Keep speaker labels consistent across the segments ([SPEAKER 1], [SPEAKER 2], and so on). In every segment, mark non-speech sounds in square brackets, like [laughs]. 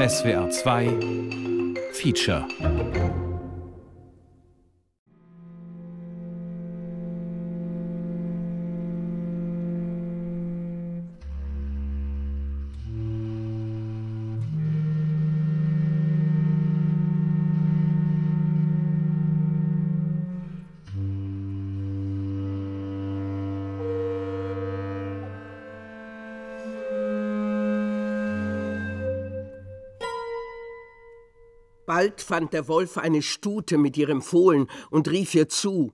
[SPEAKER 1] SWR 2 Feature
[SPEAKER 2] Bald fand der Wolf eine Stute mit ihrem Fohlen und rief ihr zu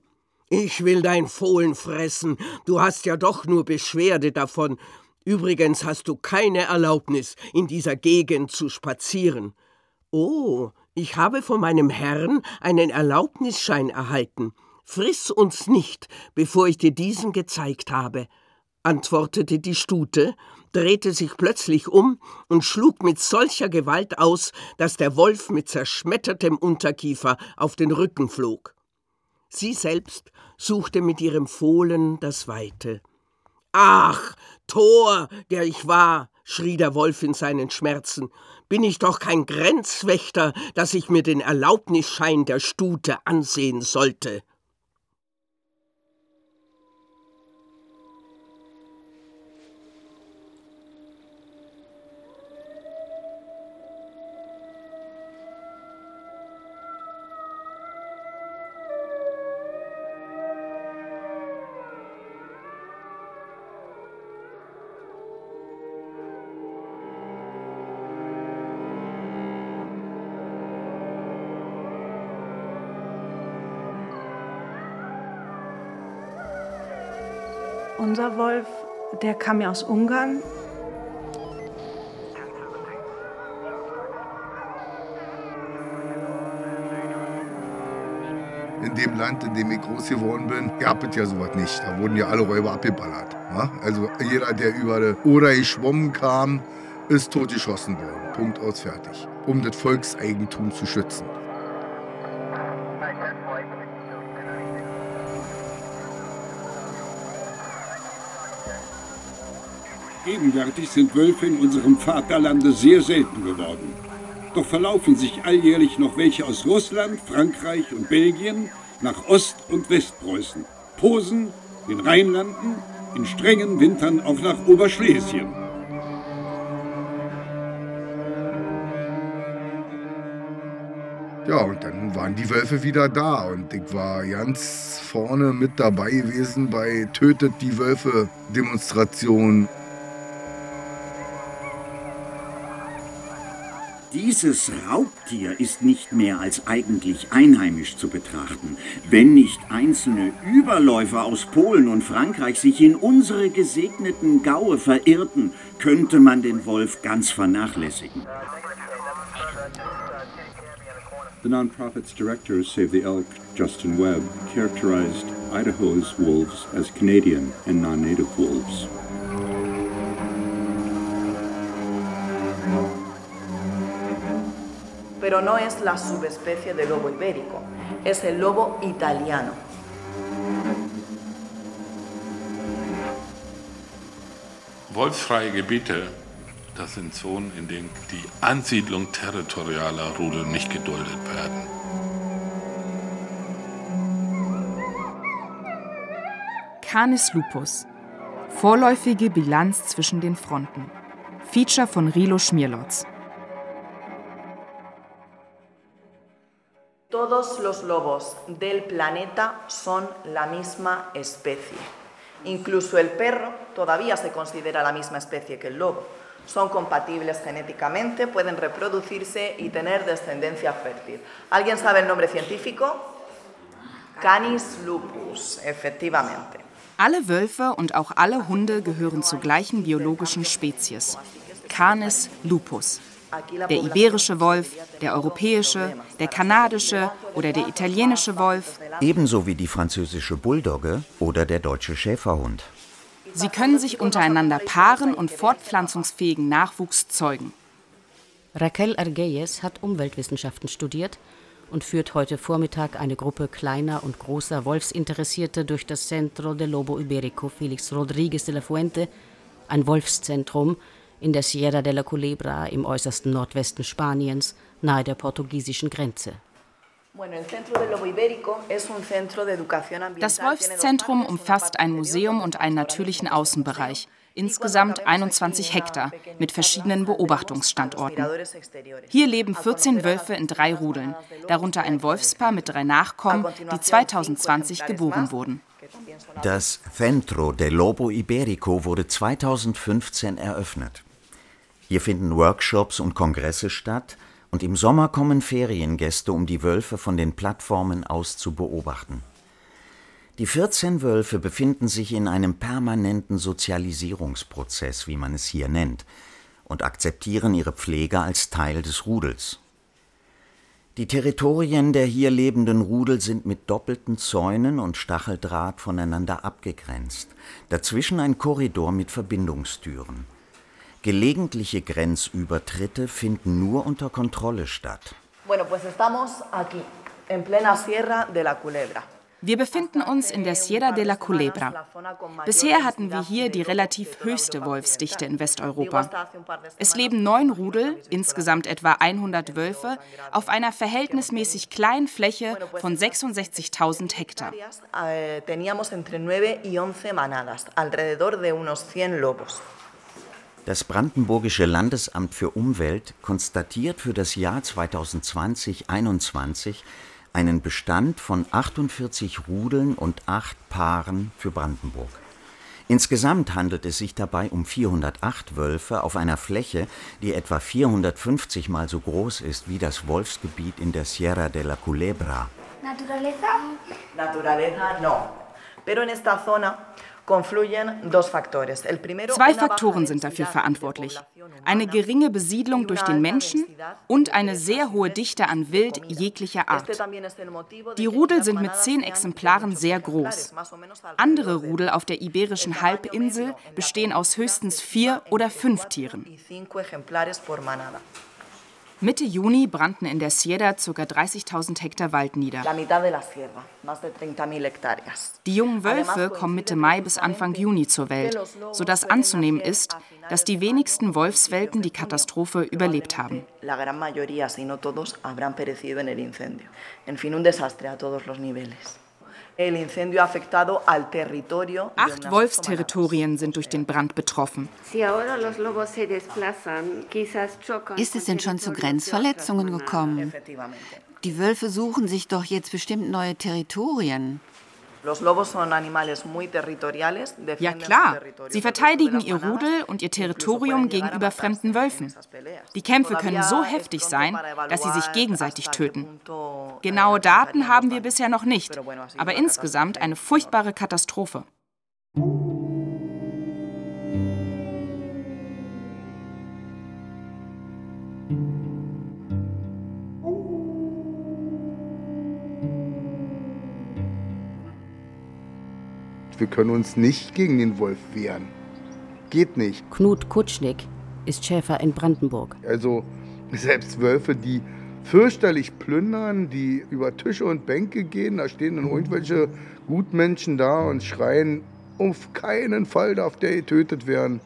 [SPEAKER 2] Ich will dein Fohlen fressen, du hast ja doch nur Beschwerde davon. Übrigens hast du keine Erlaubnis, in dieser Gegend zu spazieren. Oh, ich habe von meinem Herrn einen Erlaubnisschein erhalten. Friss uns nicht, bevor ich dir diesen gezeigt habe antwortete die Stute, drehte sich plötzlich um und schlug mit solcher Gewalt aus, dass der Wolf mit zerschmettertem Unterkiefer auf den Rücken flog. Sie selbst suchte mit ihrem Fohlen das Weite. Ach, Tor, der ich war, schrie der Wolf in seinen Schmerzen, bin ich doch kein Grenzwächter, dass ich mir den Erlaubnisschein der Stute ansehen sollte.
[SPEAKER 3] Unser Wolf, der kam ja aus Ungarn.
[SPEAKER 4] In dem Land, in dem ich groß geworden bin, gab es ja sowas nicht. Da wurden ja alle Räuber abgeballert. Ja? Also jeder, der über die Oder geschwommen kam, ist totgeschossen worden. Punkt aus, fertig. Um das Volkseigentum zu schützen.
[SPEAKER 5] Gegenwärtig sind Wölfe in unserem Vaterlande sehr selten geworden. Doch verlaufen sich alljährlich noch welche aus Russland, Frankreich und Belgien nach Ost- und Westpreußen, Posen, den Rheinlanden, in strengen Wintern auch nach Oberschlesien.
[SPEAKER 4] Ja, und dann waren die Wölfe wieder da und ich war ganz vorne mit dabei gewesen bei Tötet die Wölfe Demonstrationen.
[SPEAKER 6] Dieses Raubtier ist nicht mehr als eigentlich einheimisch zu betrachten. Wenn nicht einzelne Überläufer aus Polen und Frankreich sich in unsere gesegneten Gaue verirrten, könnte man den Wolf ganz vernachlässigen.
[SPEAKER 7] The nonprofit's director Save the Elk, Justin Webb, characterized Idaho's wolves as Canadian and non-native wolves.
[SPEAKER 8] Pero no es la subespecie de lobo ibérico, es el lobo italiano.
[SPEAKER 9] Wolfsfreie Gebiete, das sind Zonen, in denen die Ansiedlung territorialer Rudel nicht geduldet werden.
[SPEAKER 10] Canis lupus. Vorläufige Bilanz zwischen den Fronten. Feature von Rilo Schmierlotz.
[SPEAKER 8] Todos los lobos del planeta son la misma especie. Incluso el perro todavía se considera la misma especie que el lobo. Son compatibles genéticamente, pueden reproducirse y tener descendencia fértil. ¿Alguien sabe el nombre científico? Canis lupus, efectivamente.
[SPEAKER 10] Alle Wölfe und auch alle Hunde gehören zur gleichen biologischen Spezies. Canis lupus. Der iberische Wolf, der europäische, der kanadische oder der italienische Wolf.
[SPEAKER 11] Ebenso wie die französische Bulldogge oder der deutsche Schäferhund.
[SPEAKER 10] Sie können sich untereinander paaren und fortpflanzungsfähigen Nachwuchs zeugen.
[SPEAKER 12] Raquel Arguelles hat Umweltwissenschaften studiert und führt heute Vormittag eine Gruppe kleiner und großer Wolfsinteressierte durch das Centro del Lobo Iberico Felix Rodríguez de la Fuente, ein Wolfszentrum, in der Sierra de la Culebra im äußersten Nordwesten Spaniens, nahe der portugiesischen Grenze.
[SPEAKER 10] Das Wolfszentrum umfasst ein Museum und einen natürlichen Außenbereich, insgesamt 21 Hektar mit verschiedenen Beobachtungsstandorten. Hier leben 14 Wölfe in drei Rudeln, darunter ein Wolfspaar mit drei Nachkommen, die 2020 geboren wurden.
[SPEAKER 11] Das Centro del Lobo Iberico wurde 2015 eröffnet. Hier finden Workshops und Kongresse statt, und im Sommer kommen Feriengäste, um die Wölfe von den Plattformen aus zu beobachten. Die 14 Wölfe befinden sich in einem permanenten Sozialisierungsprozess, wie man es hier nennt, und akzeptieren ihre Pflege als Teil des Rudels. Die Territorien der hier lebenden Rudel sind mit doppelten Zäunen und Stacheldraht voneinander abgegrenzt, dazwischen ein Korridor mit Verbindungstüren. Gelegentliche Grenzübertritte finden nur unter Kontrolle statt.
[SPEAKER 8] Bueno, pues estamos aquí, en plena Sierra de la Culebra.
[SPEAKER 10] Wir befinden uns in der Sierra de la Culebra. Bisher hatten wir hier die relativ höchste Wolfsdichte in Westeuropa. Es leben neun Rudel, insgesamt etwa 100 Wölfe, auf einer verhältnismäßig kleinen Fläche von 66.000 Hektar.
[SPEAKER 11] Das Brandenburgische Landesamt für Umwelt konstatiert für das Jahr 2020-21 einen Bestand von 48 Rudeln und acht Paaren für Brandenburg. Insgesamt handelt es sich dabei um 408 Wölfe auf einer Fläche, die etwa 450 mal so groß ist wie das Wolfsgebiet in der Sierra de la Culebra.
[SPEAKER 8] Naturaleza? Naturaleza no. Pero en esta zona
[SPEAKER 10] Zwei Faktoren sind dafür verantwortlich. Eine geringe Besiedlung durch den Menschen und eine sehr hohe Dichte an Wild jeglicher Art. Die Rudel sind mit zehn Exemplaren sehr groß. Andere Rudel auf der iberischen Halbinsel bestehen aus höchstens vier oder fünf Tieren. Mitte Juni brannten in der Sierra ca. 30.000 Hektar Wald nieder. Die jungen Wölfe kommen Mitte Mai bis Anfang Juni zur Welt, sodass anzunehmen ist, dass die wenigsten Wolfswelpen die Katastrophe überlebt haben. En fin, un desastre a todos los niveles. Acht Wolfsterritorien sind durch den Brand betroffen.
[SPEAKER 13] Ist es denn schon zu Grenzverletzungen gekommen? Die Wölfe suchen sich doch jetzt bestimmt neue Territorien.
[SPEAKER 10] Ja klar, sie verteidigen ihr Rudel und ihr Territorium gegenüber fremden Wölfen. Die Kämpfe können so heftig sein, dass sie sich gegenseitig töten. Genaue Daten haben wir bisher noch nicht, aber insgesamt eine furchtbare Katastrophe.
[SPEAKER 4] Wir können uns nicht gegen den Wolf wehren. Geht nicht.
[SPEAKER 12] Knut Kutschnick ist Schäfer in Brandenburg.
[SPEAKER 4] Also selbst Wölfe, die fürchterlich plündern, die über Tische und Bänke gehen, da stehen dann irgendwelche Gutmenschen da und schreien, auf keinen Fall darf der getötet werden.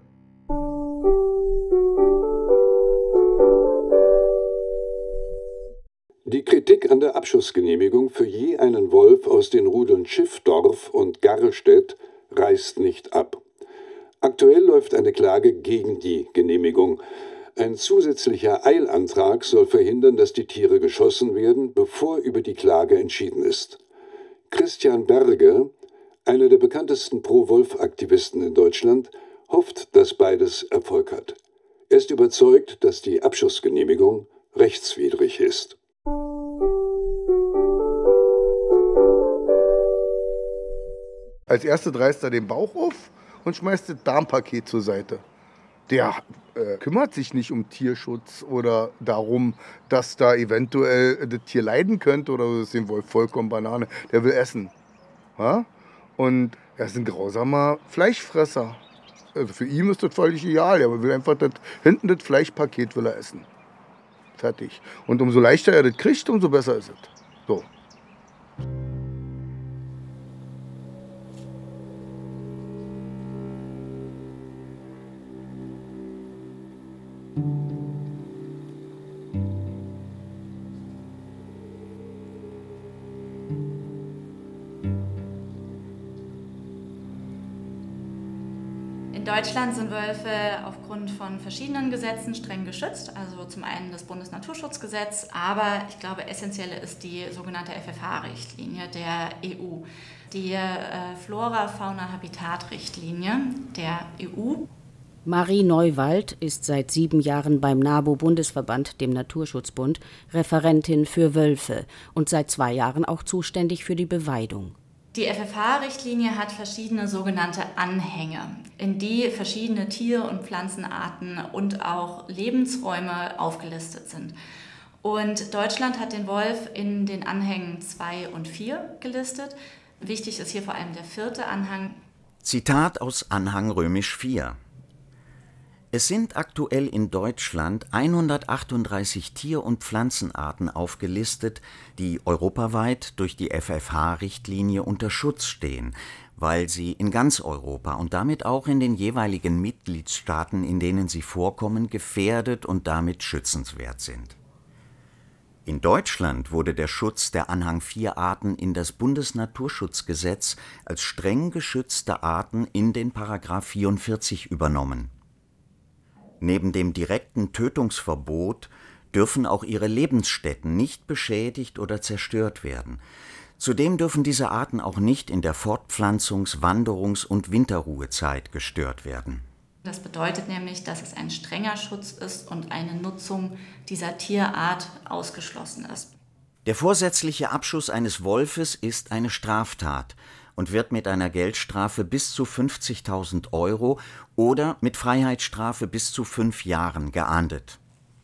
[SPEAKER 14] Die Kritik an der Abschussgenehmigung für je einen Wolf aus den Rudeln Schiffdorf und Garrestedt reißt nicht ab. Aktuell läuft eine Klage gegen die Genehmigung. Ein zusätzlicher Eilantrag soll verhindern, dass die Tiere geschossen werden, bevor über die Klage entschieden ist. Christian Berge, einer der bekanntesten Pro-Wolf-Aktivisten in Deutschland, hofft, dass beides Erfolg hat. Er ist überzeugt, dass die Abschussgenehmigung rechtswidrig ist.
[SPEAKER 4] Als erste reißt er den Bauch auf und schmeißt das Darmpaket zur Seite. Der äh, kümmert sich nicht um Tierschutz oder darum, dass da eventuell das Tier leiden könnte oder so ist dem Wolf vollkommen Banane. Der will essen. Ja? Und er ist ein grausamer Fleischfresser. Also für ihn ist das völlig egal. Er will einfach das, hinten das Fleischpaket will er essen. Fertig. Und umso leichter er das kriegt, umso besser ist es. So.
[SPEAKER 15] Deutschland sind Wölfe aufgrund von verschiedenen Gesetzen streng geschützt. Also zum einen das Bundesnaturschutzgesetz, aber ich glaube, essentielle ist die sogenannte FFH-Richtlinie der EU. Die äh, Flora-Fauna-Habitat-Richtlinie der EU.
[SPEAKER 12] Marie Neuwald ist seit sieben Jahren beim NABU-Bundesverband, dem Naturschutzbund, Referentin für Wölfe und seit zwei Jahren auch zuständig für die Beweidung.
[SPEAKER 15] Die FFH-Richtlinie hat verschiedene sogenannte Anhänge, in die verschiedene Tier- und Pflanzenarten und auch Lebensräume aufgelistet sind. Und Deutschland hat den Wolf in den Anhängen 2 und 4 gelistet. Wichtig ist hier vor allem der vierte Anhang.
[SPEAKER 11] Zitat aus Anhang römisch 4. Es sind aktuell in Deutschland 138 Tier- und Pflanzenarten aufgelistet, die europaweit durch die FFH-Richtlinie unter Schutz stehen, weil sie in ganz Europa und damit auch in den jeweiligen Mitgliedstaaten, in denen sie vorkommen, gefährdet und damit schützenswert sind. In Deutschland wurde der Schutz der Anhang 4 Arten in das Bundesnaturschutzgesetz als streng geschützte Arten in den Paragraph 44 übernommen Neben dem direkten Tötungsverbot dürfen auch ihre Lebensstätten nicht beschädigt oder zerstört werden. Zudem dürfen diese Arten auch nicht in der Fortpflanzungs-, Wanderungs- und Winterruhezeit gestört werden.
[SPEAKER 15] Das bedeutet nämlich, dass es ein strenger Schutz ist und eine Nutzung dieser Tierart ausgeschlossen ist.
[SPEAKER 11] Der vorsätzliche Abschuss eines Wolfes ist eine Straftat und wird mit einer Geldstrafe bis zu 50.000 Euro oder mit Freiheitsstrafe bis zu fünf Jahren geahndet.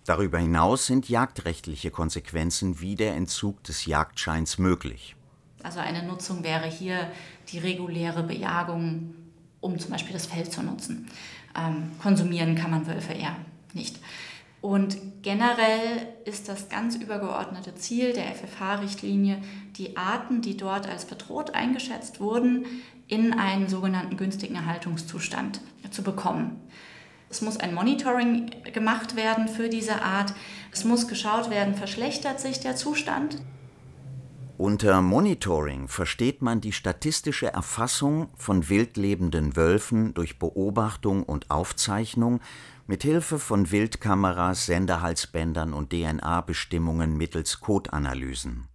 [SPEAKER 11] Darüber hinaus sind jagdrechtliche Konsequenzen wie der Entzug des Jagdscheins möglich.
[SPEAKER 15] Also eine Nutzung wäre hier die reguläre Bejagung, um zum Beispiel das Feld zu nutzen. Ähm, konsumieren kann man Wölfe eher nicht. Und generell ist das ganz übergeordnete Ziel der FFH-Richtlinie, die Arten, die dort als bedroht eingeschätzt wurden, in einen sogenannten günstigen Erhaltungszustand zu bekommen. Es muss ein Monitoring gemacht werden für diese Art. Es muss geschaut werden, verschlechtert sich der Zustand.
[SPEAKER 11] Unter Monitoring versteht man die statistische Erfassung von wildlebenden Wölfen durch Beobachtung und Aufzeichnung mit Hilfe von Wildkameras, Senderhalsbändern und DNA-Bestimmungen mittels Codeanalysen.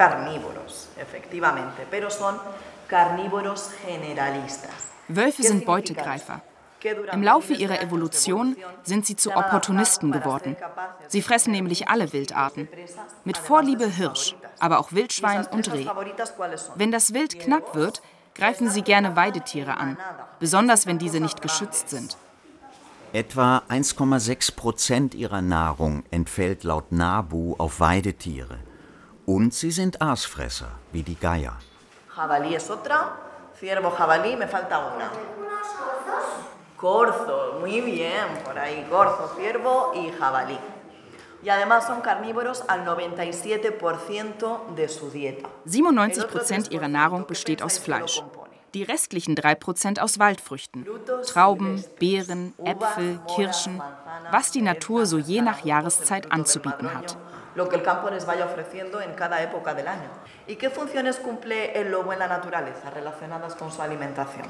[SPEAKER 8] Carnívoros, efectivamente, pero son carnívoros generalistas.
[SPEAKER 10] Wölfe sind Beutegreifer. Im Laufe ihrer Evolution sind sie zu Opportunisten geworden. Sie fressen nämlich alle Wildarten. Mit Vorliebe Hirsch, aber auch Wildschwein und Reh. Wenn das Wild knapp wird, greifen sie gerne Weidetiere an, besonders wenn diese nicht geschützt sind.
[SPEAKER 11] Etwa 1,6 Prozent ihrer Nahrung entfällt laut NABU auf Weidetiere. Und sie sind Aasfresser, wie die Geier.
[SPEAKER 8] Jabalí es otra. Ciervo, jabalí, me falta una. Corzo, muy bien, por ahí, corzo, ciervo y jabalí. Y además son carnívoros al 97% de su dieta.
[SPEAKER 10] 97 Prozent ihrer Nahrung besteht aus Fleisch. Die restlichen 3 Prozent aus Waldfrüchten. Trauben, Beeren, Äpfel, Kirschen, was die Natur so je nach Jahreszeit anzubieten hat.
[SPEAKER 8] Lo que el campo les vaya ofreciendo en cada época del año. ¿Y qué funciones cumple el lobo en la naturaleza relacionadas con su alimentación?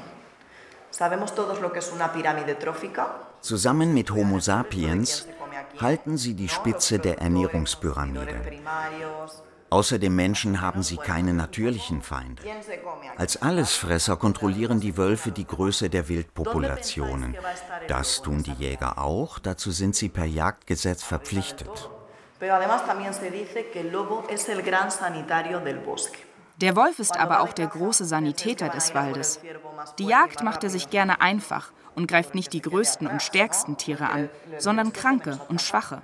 [SPEAKER 8] ¿Sabemos todos lo que es una pirámide trófica?
[SPEAKER 11] Zusammen mit Homo sapiens halten sie die Spitze der Ernährungspyramide. Außer dem Menschen haben sie keine natürlichen Feinde. Als Allesfresser kontrollieren die Wölfe die Größe der Wildpopulationen. Das tun die Jäger auch, dazu sind sie per Jagdgesetz verpflichtet.
[SPEAKER 8] Pero además también se dice que el lobo es el gran sanitario del bosque.
[SPEAKER 10] Der Wolf ist aber auch der große Sanitäter des Waldes. Die Jagd macht er sich gerne einfach und greift nicht die größten und stärksten Tiere an, sondern kranke und schwache.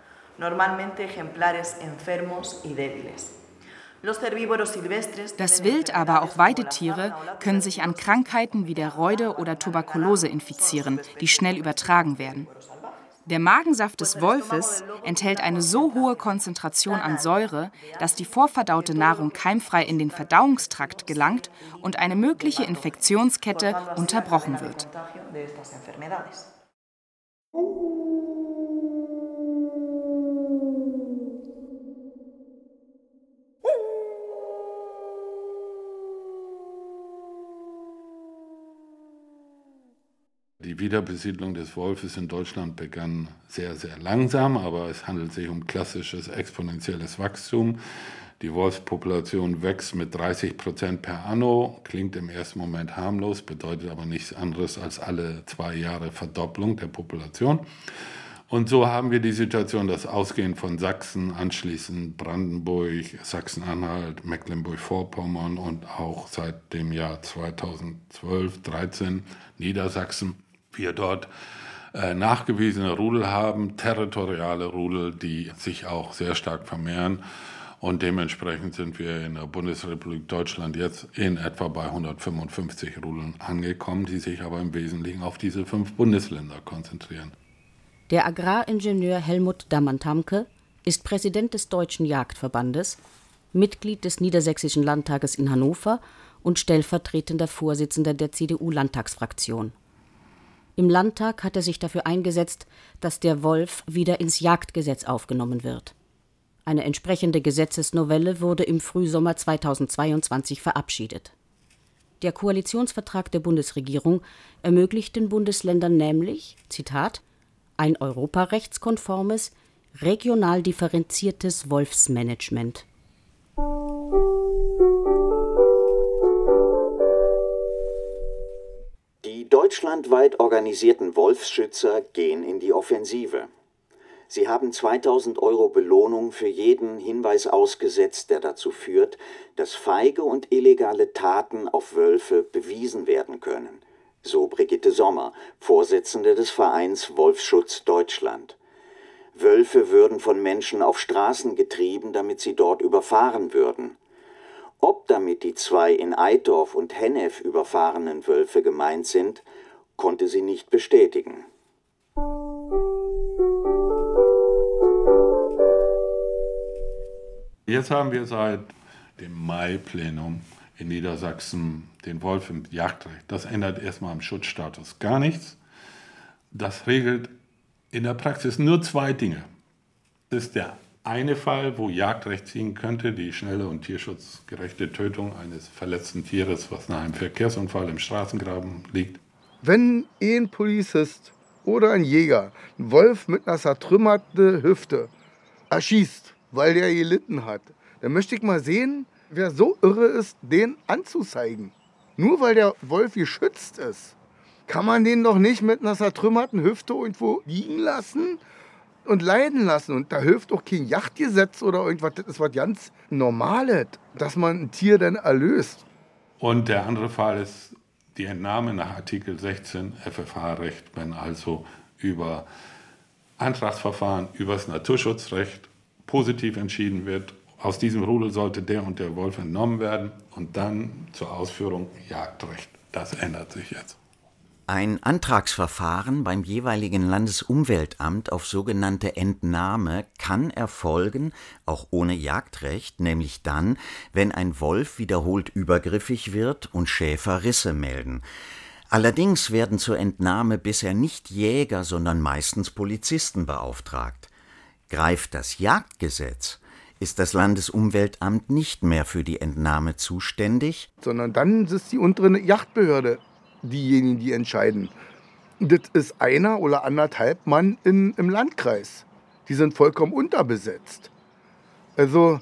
[SPEAKER 10] Das Wild, aber auch Weidetiere können sich an Krankheiten wie der Reude oder Tuberkulose infizieren, die schnell übertragen werden. Der Magensaft des Wolfes enthält eine so hohe Konzentration an Säure, dass die vorverdaute Nahrung keimfrei in den Verdauungstrakt gelangt und eine mögliche Infektionskette unterbrochen wird.
[SPEAKER 9] Die Wiederbesiedlung des Wolfes in Deutschland begann sehr, sehr langsam, aber es handelt sich um klassisches exponentielles Wachstum. Die Wolfspopulation wächst mit 30 Prozent per anno, klingt im ersten Moment harmlos, bedeutet aber nichts anderes als alle zwei Jahre Verdopplung der Population. Und so haben wir die Situation, dass ausgehend von Sachsen, anschließend Brandenburg, Sachsen-Anhalt, Mecklenburg-Vorpommern und auch seit dem Jahr 2012, 13 Niedersachsen wir dort äh, nachgewiesene Rudel haben, territoriale Rudel, die sich auch sehr stark vermehren. Und dementsprechend sind wir in der Bundesrepublik Deutschland jetzt in etwa bei 155 Rudeln angekommen, die sich aber im Wesentlichen auf diese fünf Bundesländer konzentrieren.
[SPEAKER 12] Der Agraringenieur Helmut Dammann-Tamke ist Präsident des Deutschen Jagdverbandes, Mitglied des Niedersächsischen Landtages in Hannover und stellvertretender Vorsitzender der CDU-Landtagsfraktion. Im Landtag hat er sich dafür eingesetzt, dass der Wolf wieder ins Jagdgesetz aufgenommen wird. Eine entsprechende Gesetzesnovelle wurde im Frühsommer 2022 verabschiedet. Der Koalitionsvertrag der Bundesregierung ermöglicht den Bundesländern nämlich, Zitat, ein europarechtskonformes, regional differenziertes Wolfsmanagement.
[SPEAKER 11] Deutschlandweit organisierten Wolfsschützer gehen in die Offensive. Sie haben 2000 Euro Belohnung für jeden Hinweis ausgesetzt, der dazu führt, dass feige und illegale Taten auf Wölfe bewiesen werden können. So Brigitte Sommer, Vorsitzende des Vereins Wolfsschutz Deutschland. Wölfe würden von Menschen auf Straßen getrieben, damit sie dort überfahren würden. Ob damit die zwei in Eitorf und Hennef überfahrenen Wölfe gemeint sind, konnte sie nicht bestätigen.
[SPEAKER 9] Jetzt haben wir seit dem Mai-Plenum in Niedersachsen den Wolf im Jagdrecht. Das ändert erstmal am Schutzstatus gar nichts. Das regelt in der Praxis nur zwei Dinge. Das ist der eine Fall, wo Jagdrecht ziehen könnte, die schnelle und tierschutzgerechte Tötung eines verletzten Tieres, was nach einem Verkehrsunfall im Straßengraben liegt.
[SPEAKER 4] Wenn ein Polizist oder ein Jäger einen Wolf mit einer zertrümmerten Hüfte erschießt, weil der gelitten hat, dann möchte ich mal sehen, wer so irre ist, den anzuzeigen. Nur weil der Wolf geschützt ist, kann man den doch nicht mit einer zertrümmerten Hüfte irgendwo liegen lassen und leiden lassen. Und da hilft auch kein Yachtgesetz oder irgendwas. Das ist was ganz Normales, dass man ein Tier dann erlöst.
[SPEAKER 9] Und der andere Fall ist die Entnahme nach Artikel 16 FFH-Recht, wenn also über Antragsverfahren, über das Naturschutzrecht positiv entschieden wird, aus diesem Rudel sollte der und der Wolf entnommen werden und dann zur Ausführung Jagdrecht. Das ändert sich jetzt.
[SPEAKER 11] Ein Antragsverfahren beim jeweiligen Landesumweltamt auf sogenannte Entnahme kann erfolgen, auch ohne Jagdrecht, nämlich dann, wenn ein Wolf wiederholt übergriffig wird und Schäfer Risse melden. Allerdings werden zur Entnahme bisher nicht Jäger, sondern meistens Polizisten beauftragt. Greift das Jagdgesetz, ist das Landesumweltamt nicht mehr für die Entnahme zuständig,
[SPEAKER 4] sondern dann ist die untere Jagdbehörde diejenigen, die entscheiden. Das ist einer oder anderthalb Mann in, im Landkreis. Die sind vollkommen unterbesetzt. Also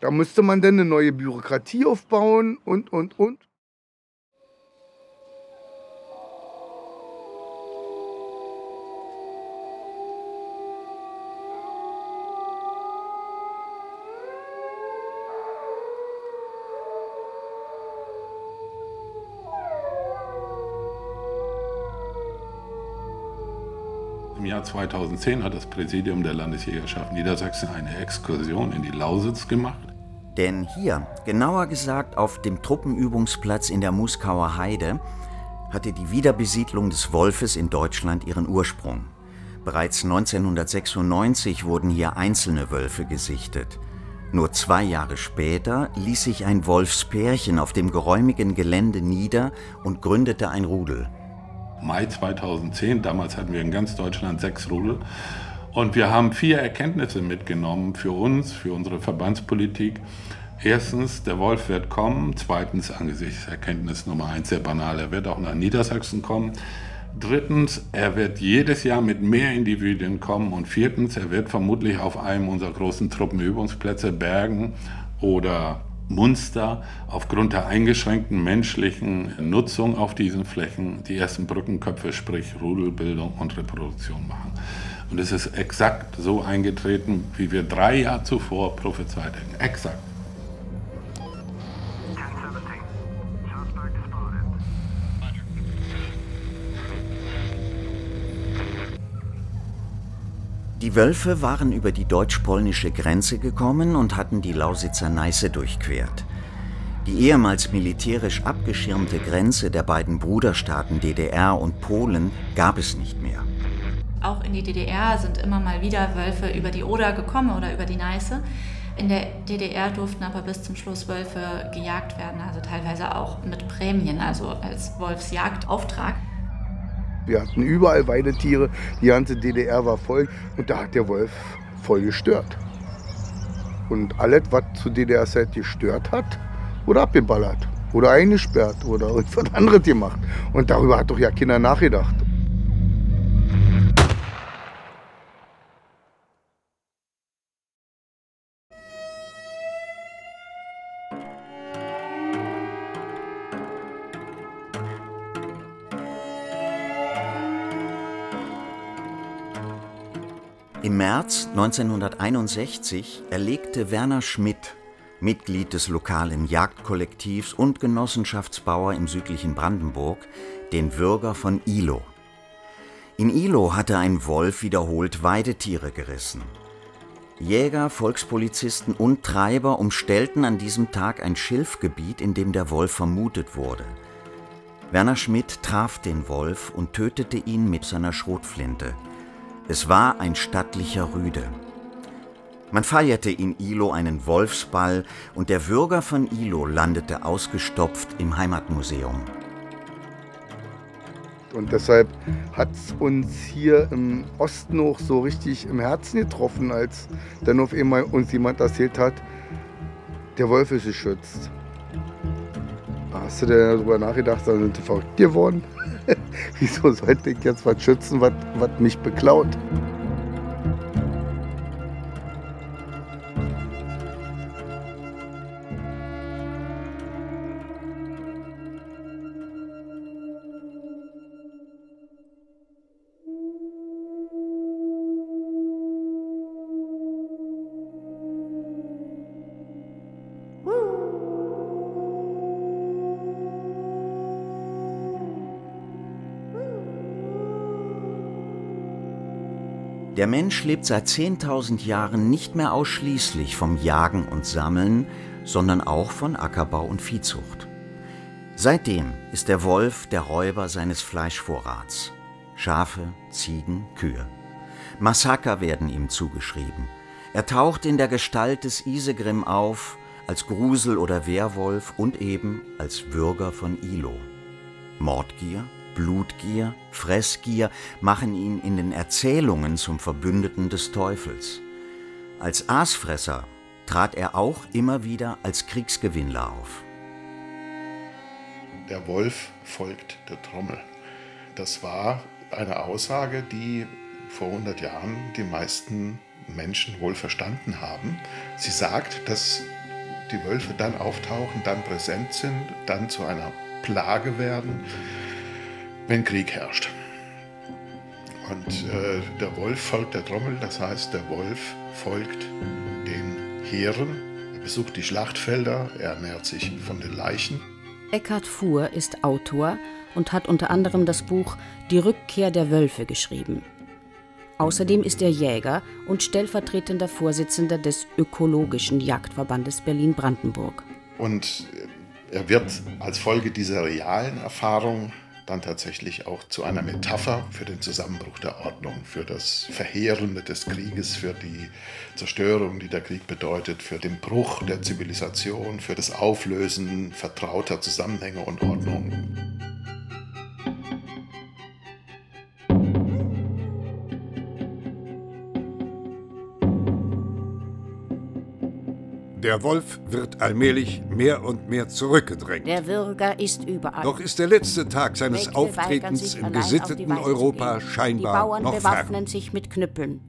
[SPEAKER 4] da müsste man dann eine neue Bürokratie aufbauen und, und, und.
[SPEAKER 9] Jahr 2010 hat das Präsidium der Landesjägerschaft Niedersachsen eine Exkursion in die Lausitz gemacht.
[SPEAKER 11] Denn hier, genauer gesagt auf dem Truppenübungsplatz in der Muskauer Heide, hatte die Wiederbesiedlung des Wolfes in Deutschland ihren Ursprung. Bereits 1996 wurden hier einzelne Wölfe gesichtet. Nur zwei Jahre später ließ sich ein Wolfspärchen auf dem geräumigen Gelände nieder und gründete ein Rudel.
[SPEAKER 9] Mai 2010. Damals hatten wir in ganz Deutschland sechs Rudel. Und wir haben vier Erkenntnisse mitgenommen für uns, für unsere Verbandspolitik. Erstens, der Wolf wird kommen. Zweitens, angesichts Erkenntnis Nummer eins, sehr banal, er wird auch nach Niedersachsen kommen. Drittens, er wird jedes Jahr mit mehr Individuen kommen. Und viertens, er wird vermutlich auf einem unserer großen Truppenübungsplätze, Bergen oder Munster aufgrund der eingeschränkten menschlichen Nutzung auf diesen Flächen die ersten Brückenköpfe, sprich Rudelbildung und Reproduktion machen. Und es ist exakt so eingetreten, wie wir drei Jahre zuvor prophezeit hätten. Exakt.
[SPEAKER 11] Die Wölfe waren über die deutsch-polnische Grenze gekommen und hatten die Lausitzer Neiße durchquert. Die ehemals militärisch abgeschirmte Grenze der beiden Bruderstaaten DDR und Polen gab es nicht mehr.
[SPEAKER 15] Auch in die DDR sind immer mal wieder Wölfe über die Oder gekommen oder über die Neiße. In der DDR durften aber bis zum Schluss Wölfe gejagt werden, also teilweise auch mit Prämien, also als Wolfsjagdauftrag.
[SPEAKER 4] Wir hatten überall Weidetiere, die ganze DDR war voll und da hat der Wolf voll gestört. Und alles, was zu DDR-Zeit gestört hat, wurde abgeballert oder eingesperrt oder [laughs] irgendwas anderes gemacht. Und darüber hat doch ja Kinder nachgedacht.
[SPEAKER 11] 1961 erlegte Werner Schmidt, Mitglied des lokalen Jagdkollektivs und Genossenschaftsbauer im südlichen Brandenburg, den Würger von Ilo. In Ilo hatte ein Wolf wiederholt Weidetiere gerissen. Jäger, Volkspolizisten und Treiber umstellten an diesem Tag ein Schilfgebiet, in dem der Wolf vermutet wurde. Werner Schmidt traf den Wolf und tötete ihn mit seiner Schrotflinte. Es war ein stattlicher Rüde. Man feierte in Ilo einen Wolfsball und der Würger von Ilo landete ausgestopft im Heimatmuseum.
[SPEAKER 4] Und deshalb hat es uns hier im Osten noch so richtig im Herzen getroffen, als dann auf einmal uns jemand erzählt hat, der Wolf ist geschützt. Hast du denn darüber nachgedacht, dann sind sie verrückt geworden? [laughs] Wieso sollte ich jetzt was schützen, was, mich beklaut?
[SPEAKER 11] Der Mensch lebt seit 10.000 Jahren nicht mehr ausschließlich vom Jagen und Sammeln, sondern auch von Ackerbau und Viehzucht. Seitdem ist der Wolf der Räuber seines Fleischvorrats. Schafe, Ziegen, Kühe. Massaker werden ihm zugeschrieben. Er taucht in der Gestalt des Isegrim auf, als Grusel oder Werwolf und eben als Bürger von Ilo. Mordgier, Blutgier, Fressgier machen ihn in den Erzählungen zum Verbündeten des Teufels. Als Aasfresser trat er auch immer wieder als Kriegsgewinnler auf.
[SPEAKER 16] Der Wolf folgt der Trommel. Das war eine Aussage, die vor 100 Jahren die meisten Menschen wohl verstanden haben. Sie sagt, dass die Wölfe dann auftauchen, dann präsent sind, dann zu einer Plage werden wenn Krieg herrscht. Und äh, der Wolf folgt der Trommel, das heißt, der Wolf folgt den Heeren, er besucht die Schlachtfelder, er ernährt sich von den Leichen.
[SPEAKER 12] Eckhard Fuhr ist Autor und hat unter anderem das Buch Die Rückkehr der Wölfe geschrieben. Außerdem ist er Jäger und stellvertretender Vorsitzender des Ökologischen Jagdverbandes Berlin-Brandenburg.
[SPEAKER 16] Und er wird als Folge dieser realen Erfahrung dann tatsächlich auch zu einer Metapher für den Zusammenbruch der Ordnung, für das Verheerende des Krieges, für die Zerstörung, die der Krieg bedeutet, für den Bruch der Zivilisation, für das Auflösen vertrauter Zusammenhänge und Ordnungen.
[SPEAKER 17] Der Wolf wird allmählich mehr und mehr zurückgedrängt.
[SPEAKER 18] Der Würger ist überall.
[SPEAKER 17] Doch ist der letzte Tag seines
[SPEAKER 18] Mägde
[SPEAKER 17] Auftretens im gesitteten Europa scheinbar
[SPEAKER 18] Die Bauern
[SPEAKER 17] noch
[SPEAKER 18] bewaffnen
[SPEAKER 17] fern.
[SPEAKER 18] sich mit Knüppeln.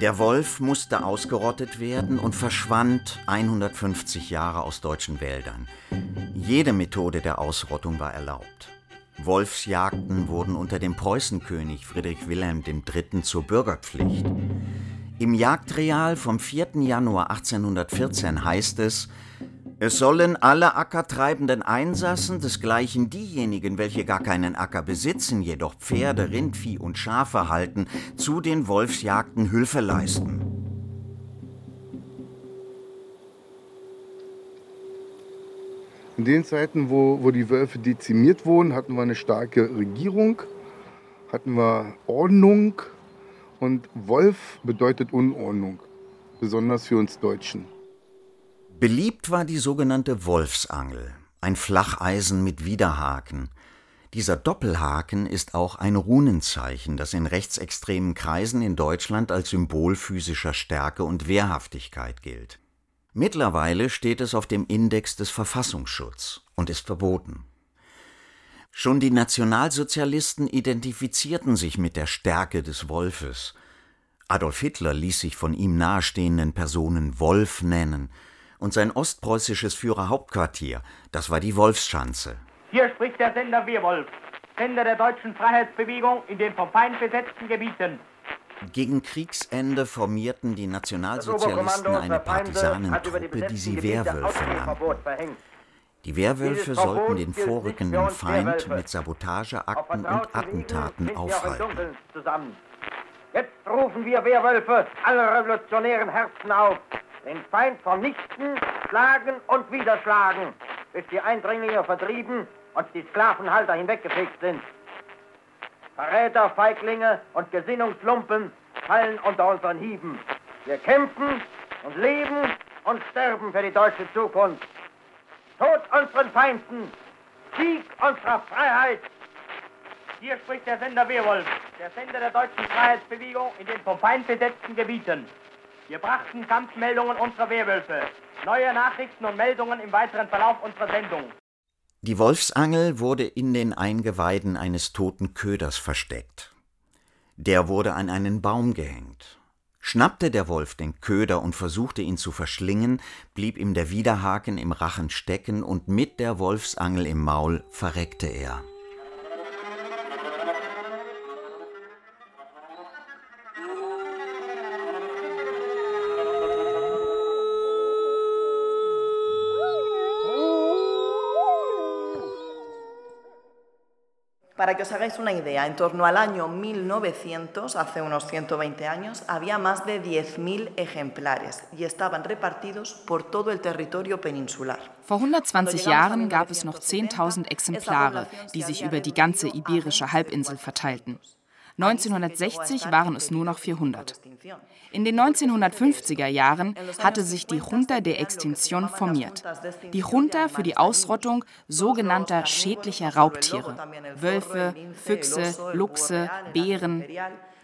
[SPEAKER 11] Der Wolf musste ausgerottet werden und verschwand 150 Jahre aus deutschen Wäldern. Jede Methode der Ausrottung war erlaubt. Wolfsjagden wurden unter dem Preußenkönig Friedrich Wilhelm III. zur Bürgerpflicht. Im Jagdreal vom 4. Januar 1814 heißt es, es sollen alle ackertreibenden Einsassen, desgleichen diejenigen, welche gar keinen Acker besitzen, jedoch Pferde, Rindvieh und Schafe halten, zu den Wolfsjagden Hilfe leisten.
[SPEAKER 4] In den Zeiten, wo, wo die Wölfe dezimiert wurden, hatten wir eine starke Regierung, hatten wir Ordnung und Wolf bedeutet Unordnung, besonders für uns Deutschen.
[SPEAKER 11] Beliebt war die sogenannte Wolfsangel, ein Flacheisen mit Widerhaken. Dieser Doppelhaken ist auch ein Runenzeichen, das in rechtsextremen Kreisen in Deutschland als Symbol physischer Stärke und Wehrhaftigkeit gilt. Mittlerweile steht es auf dem Index des Verfassungsschutz und ist verboten. Schon die Nationalsozialisten identifizierten sich mit der Stärke des Wolfes. Adolf Hitler ließ sich von ihm nahestehenden Personen Wolf nennen, und sein ostpreußisches Führerhauptquartier, das war die Wolfsschanze.
[SPEAKER 19] Hier spricht der Sender Wehrwolf, Sender der deutschen Freiheitsbewegung in den vom Feind besetzten Gebieten.
[SPEAKER 11] Gegen Kriegsende formierten die Nationalsozialisten eine Partisanentruppe, die sie Wehrwölfe nannten. Die Wehrwölfe sollten den vorrückenden Feind mit Sabotageakten und Attentaten aufhalten.
[SPEAKER 19] Jetzt rufen wir Wehrwölfe alle revolutionären Herzen auf, den Feind vernichten, schlagen und wieder schlagen, bis die Eindringlinge vertrieben und die Sklavenhalter hinweggefegt sind. Verräter, Feiglinge und Gesinnungslumpen fallen unter unseren Hieben. Wir kämpfen und leben und sterben für die deutsche Zukunft. Tod unseren Feinden, Sieg unserer Freiheit. Hier spricht der Sender Wehrwolf, der Sender der deutschen Freiheitsbewegung in den vom Feind besetzten Gebieten. Wir brachten Kampfmeldungen unserer Wehrwölfe. Neue Nachrichten und Meldungen im weiteren Verlauf unserer Sendung.
[SPEAKER 11] Die Wolfsangel wurde in den Eingeweiden eines toten Köders versteckt. Der wurde an einen Baum gehängt. Schnappte der Wolf den Köder und versuchte ihn zu verschlingen, blieb ihm der Widerhaken im Rachen stecken und mit der Wolfsangel im Maul verreckte er.
[SPEAKER 8] Para que os hagáis una idea, en torno al año 1900, hace unos 120 años, había más de 10.000 ejemplares y estaban repartidos por todo el territorio peninsular.
[SPEAKER 10] Vor 120 Jahren gab es noch 10.000 Exemplare, die sich über die ganze iberische Halbinsel verteilten. 1960 waren es nur noch 400. In den 1950er Jahren hatte sich die Junta de Extinción formiert. Die Junta für die Ausrottung sogenannter schädlicher Raubtiere. Wölfe, Füchse, Luchse, Bären.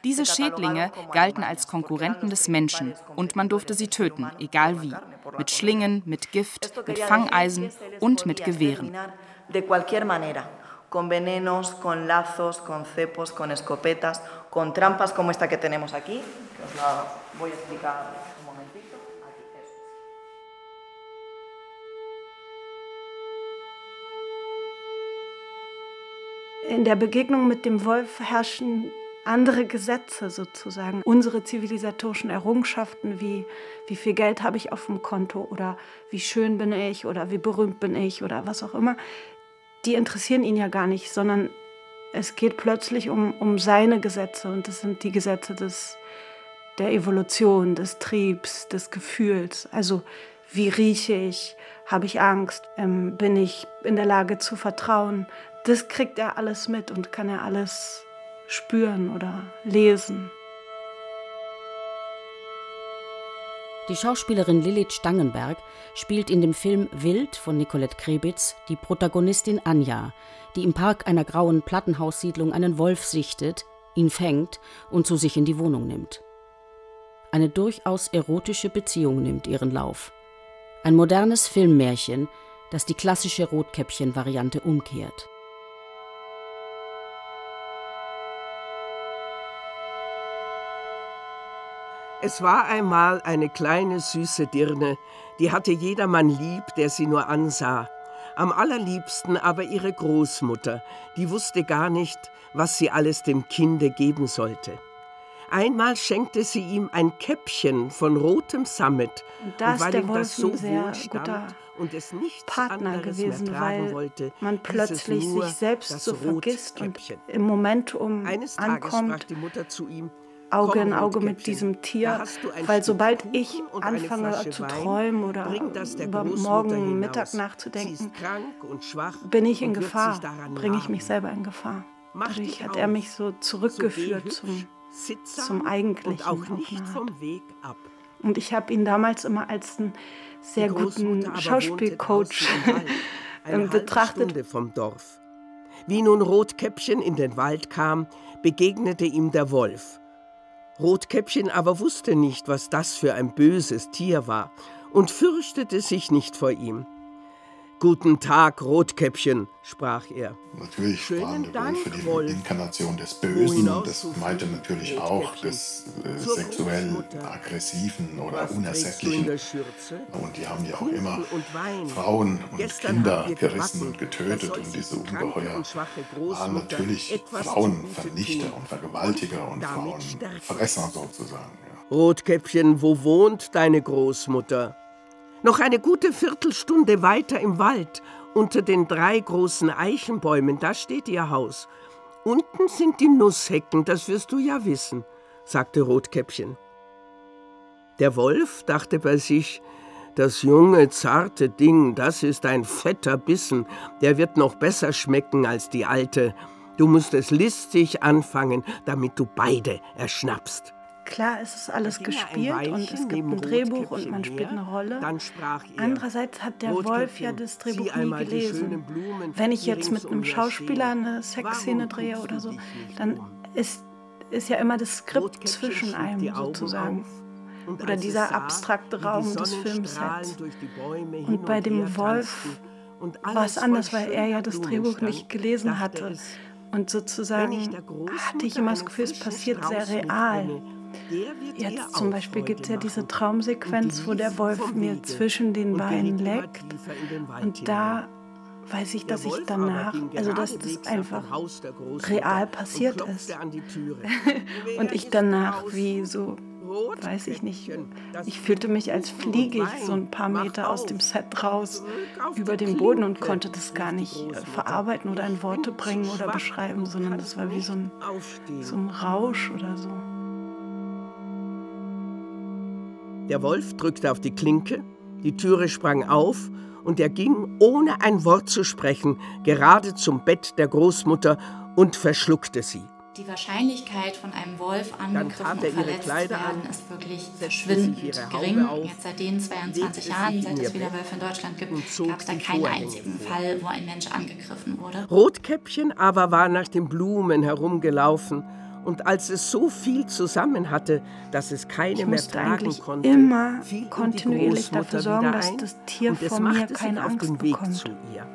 [SPEAKER 10] Diese Schädlinge galten als Konkurrenten des Menschen und man durfte sie töten, egal wie. Mit Schlingen, mit Gift, mit Fangeisen und mit Gewehren.
[SPEAKER 8] Con venenos, con lazos, con cepos, con escopetas, con trampas como esta que tenemos aquí, que os la voy a explicar un momentito.
[SPEAKER 3] In der Begegnung mit dem Wolf herrschen andere Gesetze sozusagen. Unsere zivilisatorischen Errungenschaften wie wie viel Geld habe ich auf dem Konto oder wie schön bin ich oder wie berühmt bin ich oder was auch immer, die interessieren ihn ja gar nicht, sondern es geht plötzlich um, um seine Gesetze und das sind die Gesetze des, der Evolution, des Triebs, des Gefühls. Also wie rieche ich, habe ich Angst, ähm, bin ich in der Lage zu vertrauen. Das kriegt er alles mit und kann er alles spüren oder lesen.
[SPEAKER 12] Die Schauspielerin Lilith Stangenberg spielt in dem Film Wild von Nicolette Krebitz die Protagonistin Anja, die im Park einer grauen Plattenhaussiedlung einen Wolf sichtet, ihn fängt und zu sich in die Wohnung nimmt. Eine durchaus erotische Beziehung nimmt ihren Lauf. Ein modernes Filmmärchen, das die klassische Rotkäppchen-Variante umkehrt.
[SPEAKER 2] Es war einmal eine kleine süße Dirne, die hatte jedermann lieb, der sie nur ansah. Am allerliebsten aber ihre Großmutter, die wusste gar nicht, was sie alles dem Kinde geben sollte. Einmal schenkte sie ihm ein Käppchen von rotem Sammet,
[SPEAKER 3] und, da
[SPEAKER 2] und weil
[SPEAKER 3] der
[SPEAKER 2] ihm
[SPEAKER 3] Wolf
[SPEAKER 2] das so
[SPEAKER 3] sehr
[SPEAKER 2] stand
[SPEAKER 3] guter
[SPEAKER 2] und es nichts
[SPEAKER 3] Partner gewesen, weil
[SPEAKER 2] wollte,
[SPEAKER 3] man plötzlich sich selbst
[SPEAKER 2] das
[SPEAKER 3] so vergisst und im Momentum
[SPEAKER 2] Eines Tages sprach
[SPEAKER 3] ankommt,
[SPEAKER 2] die Mutter zu ihm,
[SPEAKER 3] Auge in Auge mit diesem Tier, weil sobald ich anfange zu träumen oder über morgen. Mittag nachzudenken, bin ich in Gefahr, bringe ich mich selber in Gefahr. Dadurch hat er mich so zurückgeführt zum, zum Eigentlichen.
[SPEAKER 2] und auch
[SPEAKER 3] auf
[SPEAKER 2] nicht
[SPEAKER 3] eine Art.
[SPEAKER 2] vom Weg ab.
[SPEAKER 3] Und ich habe ihn damals immer als einen sehr guten Schauspielcoach [laughs] betrachtet.
[SPEAKER 2] Stunde vom Dorf. Wie nun Rotkäppchen in den Wald kam, begegnete ihm der Wolf. Rotkäppchen aber wusste nicht, was das für ein böses Tier war und fürchtete sich nicht vor ihm. Guten Tag, Rotkäppchen, sprach er.
[SPEAKER 16] Natürlich
[SPEAKER 2] Schönen
[SPEAKER 16] waren die
[SPEAKER 2] Dank,
[SPEAKER 16] Wölfe die
[SPEAKER 2] Wolf.
[SPEAKER 16] Inkarnation des Bösen das meinte natürlich auch des äh, sexuell aggressiven oder unersättlichen. Und die haben ja auch immer. Frauen und
[SPEAKER 2] Gestern
[SPEAKER 16] Kinder gerissen und getötet und diese Ungeheuer waren natürlich Frauenvernichter und Vergewaltiger und, Frauenfresser sozusagen. Ja.
[SPEAKER 2] Rotkäppchen, wo wohnt deine Großmutter? Noch eine gute Viertelstunde weiter im Wald, unter den drei großen Eichenbäumen, da steht ihr Haus. Unten sind die Nusshecken, das wirst du ja wissen, sagte Rotkäppchen. Der Wolf dachte bei sich, das junge, zarte Ding, das ist ein fetter Bissen, der wird noch besser schmecken als die alte. Du musst es listig anfangen, damit du beide erschnappst.
[SPEAKER 3] Klar, es ist alles gespielt und
[SPEAKER 2] Weilchen
[SPEAKER 3] es gibt ein Drehbuch und man spielt eine Rolle.
[SPEAKER 2] Er,
[SPEAKER 3] Andererseits hat der Wolf ja das Drehbuch nie gelesen.
[SPEAKER 2] Blumen,
[SPEAKER 3] Wenn ich jetzt mit einem Schauspieler eine Sexszene drehe oder so, dann ist, ist ja immer das Skript zwischen einem sozusagen.
[SPEAKER 2] und
[SPEAKER 3] Oder dieser
[SPEAKER 2] sah,
[SPEAKER 3] abstrakte Raum des Filmsets.
[SPEAKER 2] hin
[SPEAKER 3] Und bei
[SPEAKER 2] und
[SPEAKER 3] dem Wolf
[SPEAKER 2] und
[SPEAKER 3] war es anders, weil er ja das Drehbuch nicht gelesen hatte.
[SPEAKER 2] es,
[SPEAKER 3] Und
[SPEAKER 2] ich
[SPEAKER 3] sozusagen
[SPEAKER 2] Großmutter
[SPEAKER 3] hatte ich immer das Gefühl, es passiert sehr real. Jetzt zum Beispiel gibt es ja diese. Traumsequenz, wo der Wolf mir zwischen den Beinen leckt. Und da weiß ich, dass ich danach, also dass das einfach real passiert ist. [laughs] Und ich danach wie so, weiß ich nicht, ich fühlte mich, als fliege ich so ein paar Meter aus dem Set raus über den Boden und konnte das gar nicht äh, verarbeiten oder in Worte bringen oder beschreiben, sondern das war wie so ein, so ein Rausch oder so.
[SPEAKER 2] Der Wolf drückte auf die Klinke, die Türe sprang auf und er ging, ohne ein Wort zu sprechen, gerade zum Bett der Großmutter und verschluckte sie.
[SPEAKER 15] Die Wahrscheinlichkeit, von einem Wolf angegriffen und verletzt zu werden,
[SPEAKER 2] an,
[SPEAKER 15] ist wirklich verschwindend gering.
[SPEAKER 2] auf,
[SPEAKER 15] Jetzt seit den 22
[SPEAKER 2] legte
[SPEAKER 15] Jahren, seit es wieder Wölfe in Deutschland gibt, gab es da keinen einzigen
[SPEAKER 2] vor.
[SPEAKER 15] Fall, wo ein Mensch angegriffen wurde.
[SPEAKER 2] Rotkäppchen aber war nach den Blumen herumgelaufen, und als es so viel zusammen hatte, dass es keine mehr tragen konnte,
[SPEAKER 3] immer
[SPEAKER 2] fiel die
[SPEAKER 3] kontinuierlich
[SPEAKER 2] Großmutter
[SPEAKER 3] dafür sorgen,
[SPEAKER 2] wieder
[SPEAKER 3] dass das Tier
[SPEAKER 2] und es
[SPEAKER 3] vor mir
[SPEAKER 2] machte
[SPEAKER 3] keine
[SPEAKER 2] auf den Weg
[SPEAKER 3] bekommt.
[SPEAKER 2] zu ihr.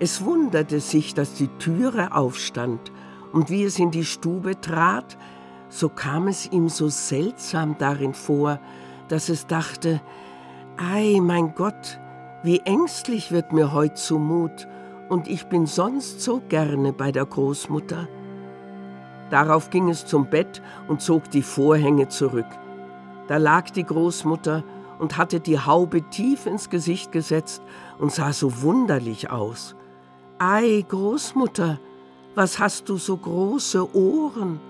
[SPEAKER 2] Es wunderte sich, dass die Türe aufstand, und wie es in die Stube trat, so kam es ihm so seltsam darin vor, dass es dachte, ei mein Gott, wie ängstlich wird mir heut zumut, und ich bin sonst so gerne bei der Großmutter. Darauf ging es zum Bett und zog die Vorhänge zurück. Da lag die Großmutter und hatte die Haube tief ins Gesicht gesetzt und sah so wunderlich aus. Ei, Großmutter, was hast du so große Ohren?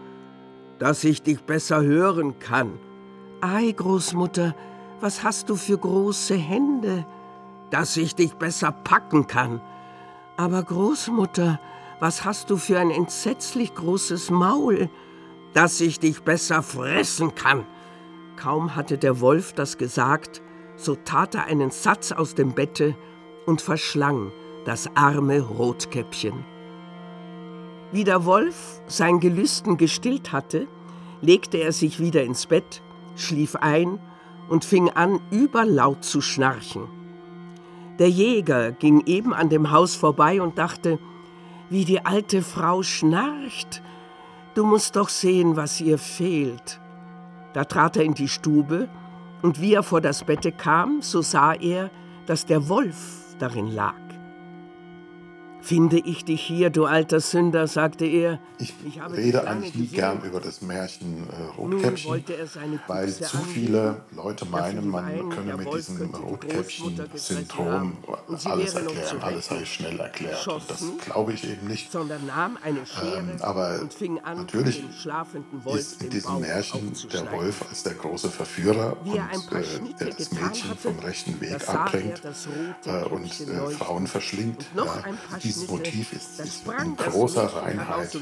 [SPEAKER 2] Dass ich dich besser hören kann. Ei, Großmutter, was hast du für große Hände? Dass ich dich besser packen kann. Aber Großmutter, was hast du für ein entsetzlich großes Maul? Dass ich dich besser fressen kann. Kaum hatte der Wolf das gesagt, so tat er einen Satz aus dem Bette und verschlang das arme Rotkäppchen. Wie der Wolf sein Gelüsten gestillt hatte, legte er sich wieder ins Bett, schlief ein und fing an, überlaut zu schnarchen. Der Jäger ging eben an dem Haus vorbei und dachte, wie die alte Frau schnarcht. Du musst doch sehen, was ihr fehlt. Da trat er in die Stube, und wie er vor das Bette kam, so sah er, dass der Wolf darin lag. Finde ich dich hier, du alter Sünder, sagte er.
[SPEAKER 16] Ich, ich rede eigentlich nie gern über das Märchen äh, Rotkäppchen, weil zu viele Leute meinen, man könne mit diesem Rotkäppchen-Syndrom alles erklären, alles sei schnell erklärt. Und das glaube ich eben nicht. Ähm, aber natürlich ist in diesem Märchen der Wolf als der große Verführer und äh, der das Mädchen vom rechten Weg abbringt äh, und äh, Frauen verschlingt. Ja, dieses Motiv ist, ist in großer Reinheit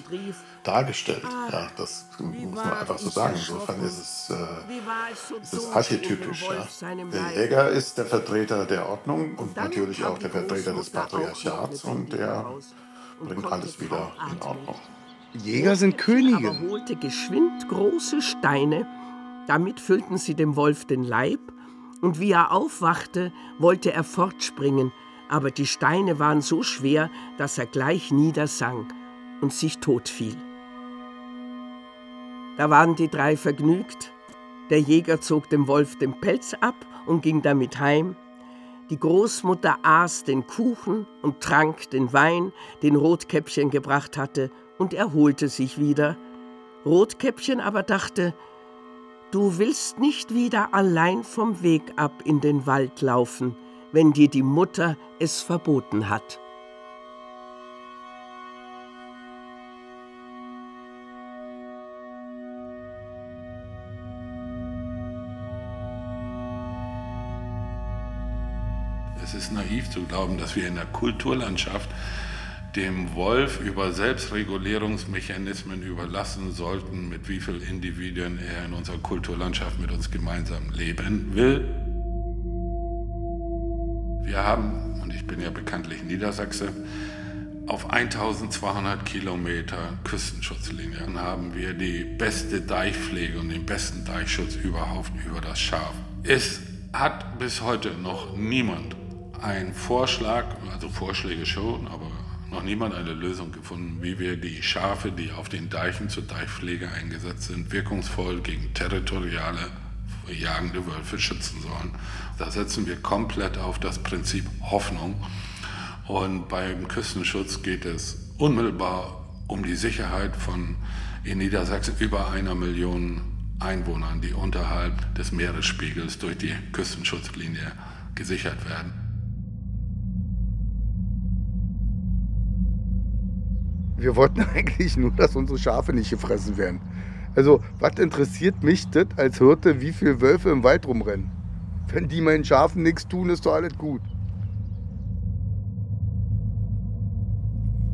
[SPEAKER 16] dargestellt. Ah, ja, das muss man einfach so sagen. Insofern ist es, äh, ist es archetypisch. Ja. Der Jäger ist der Vertreter der Ordnung und natürlich auch der Vertreter des Patriarchats und der bringt alles wieder in Ordnung.
[SPEAKER 2] Jäger sind Könige. Aber holte geschwind große Steine, damit füllten sie dem Wolf den Leib, und wie er aufwachte, wollte er fortspringen, aber die Steine waren so schwer, dass er gleich niedersank und sich tot fiel. Da waren die drei vergnügt. Der Jäger zog dem Wolf den Pelz ab und ging damit heim. Die Großmutter aß den Kuchen und trank den Wein, den Rotkäppchen gebracht hatte, und erholte sich wieder. Rotkäppchen aber dachte, Du willst nicht wieder allein vom Weg ab in den Wald laufen, wenn dir die Mutter es verboten hat.
[SPEAKER 9] Es ist naiv zu glauben, dass wir in der Kulturlandschaft dem Wolf über Selbstregulierungsmechanismen überlassen sollten, mit wie vielen Individuen er in unserer Kulturlandschaft mit uns gemeinsam leben will. Wir haben, und ich bin ja bekanntlich Niedersachse, auf 1200 Kilometer Küstenschutzlinie haben wir die beste Deichpflege und den besten Deichschutz überhaupt über das Schaf. Es hat bis heute noch niemand einen Vorschlag, also Vorschläge schon, aber noch niemand eine Lösung gefunden, wie wir die Schafe, die auf den Deichen zur Deichpflege eingesetzt sind, wirkungsvoll gegen territoriale jagende Wölfe schützen sollen. Da setzen wir komplett auf das Prinzip Hoffnung. Und beim Küstenschutz geht es unmittelbar um die Sicherheit von in Niedersachsen über einer Million Einwohnern, die unterhalb des Meeresspiegels durch die Küstenschutzlinie gesichert werden.
[SPEAKER 4] Wir wollten [laughs] eigentlich nur, dass unsere Schafe nicht gefressen werden. Also, was interessiert mich das als Hirte, wie viele Wölfe im Wald rumrennen? Wenn die meinen Schafen nichts tun, ist doch alles gut.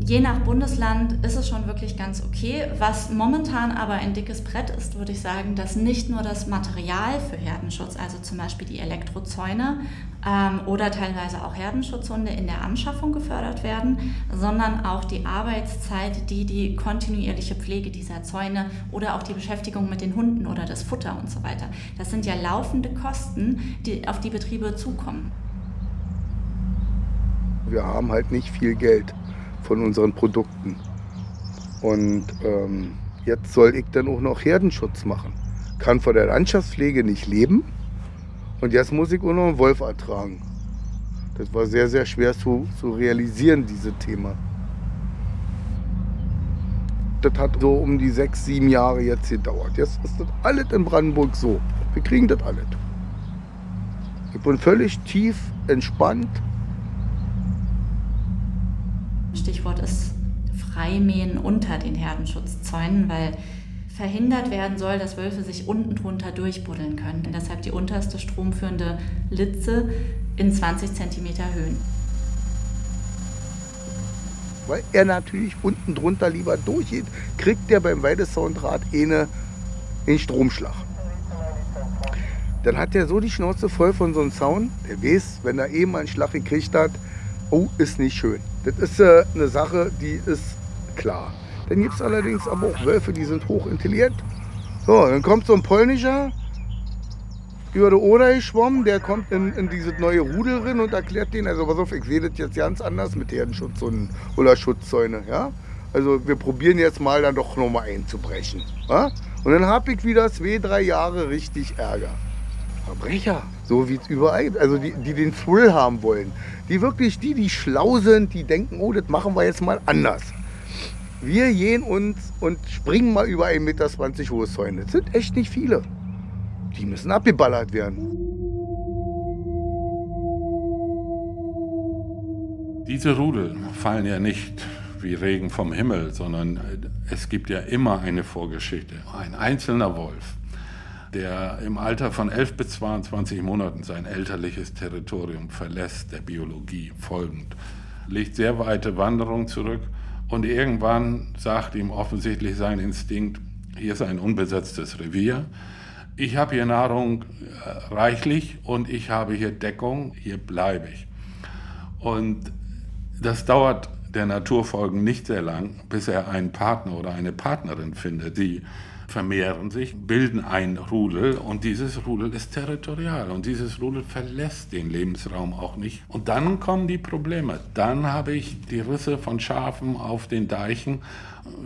[SPEAKER 15] Je nach Bundesland ist es schon wirklich ganz okay. Was momentan aber ein dickes Brett ist, würde ich sagen, dass nicht nur das Material für Herdenschutz, also zum Beispiel die Elektrozäune ähm, oder teilweise auch Herdenschutzhunde in der Anschaffung gefördert werden, sondern auch die Arbeitszeit, die die kontinuierliche Pflege dieser Zäune oder auch die Beschäftigung mit den Hunden oder das Futter und so weiter. Das sind ja laufende Kosten, die auf die Betriebe zukommen.
[SPEAKER 4] Wir haben halt nicht viel Geld von unseren Produkten. Und ähm, jetzt soll ich dann auch noch Herdenschutz machen. Kann von der Landschaftspflege nicht leben und jetzt muss ich auch noch einen Wolf ertragen. Das war sehr, sehr schwer zu, zu realisieren, dieses Thema. Das hat so um die sechs, sieben Jahre jetzt gedauert. Jetzt ist das alles in Brandenburg so. Wir kriegen das alles. Ich bin völlig tief entspannt.
[SPEAKER 15] Stichwort ist Freimähen unter den Herdenschutzzäunen, weil verhindert werden soll, dass Wölfe sich unten drunter durchbuddeln können. Und deshalb die unterste stromführende Litze in 20 cm Höhen.
[SPEAKER 4] Weil er natürlich unten drunter lieber durchgeht, kriegt er beim Weidesounddraht eine den Stromschlag. Dann hat er so die Schnauze voll von so einem Zaun, der weiß, wenn er eben einen Schlag gekriegt hat, oh, ist nicht schön. Das ist äh, eine Sache, die ist klar. Dann gibt es allerdings aber auch Wölfe, die sind hochintelligent. So, dann kommt so ein polnischer über die Oder geschwommen, der kommt in, in dieses neue Rudel und erklärt denen, also pass auf, ich sehe das jetzt ganz anders mit Herdenschutz und, oder Schutzzäune, ja. Also wir probieren jetzt mal dann doch nochmal einzubrechen. Ja? Und dann habe ich wieder zwei, drei Jahre richtig Ärger. Verbrecher, so wie es überall gibt. Also die, die den Thrill haben wollen. Die wirklich, die, die schlau sind, die denken, oh, das machen wir jetzt mal anders. Wir gehen uns und springen mal über 1,20 Meter hohe Zäune. Das sind echt nicht viele. Die müssen abgeballert werden.
[SPEAKER 9] Diese Rudel fallen ja nicht wie Regen vom Himmel, sondern es gibt ja immer eine Vorgeschichte. Ein einzelner Wolf, der im Alter von 11 bis 22 Monaten sein elterliches Territorium verlässt, der Biologie folgend, legt sehr weite Wanderungen zurück und irgendwann sagt ihm offensichtlich sein Instinkt, hier ist ein unbesetztes Revier, ich habe hier Nahrung äh, reichlich und ich habe hier Deckung, hier bleibe ich. Und das dauert der Naturfolgen nicht sehr lang, bis er einen Partner oder eine Partnerin findet. Die vermehren sich, bilden ein Rudel und dieses Rudel ist territorial und dieses Rudel verlässt den Lebensraum auch nicht. Und dann kommen die Probleme. Dann habe ich die Risse von Schafen auf den Deichen.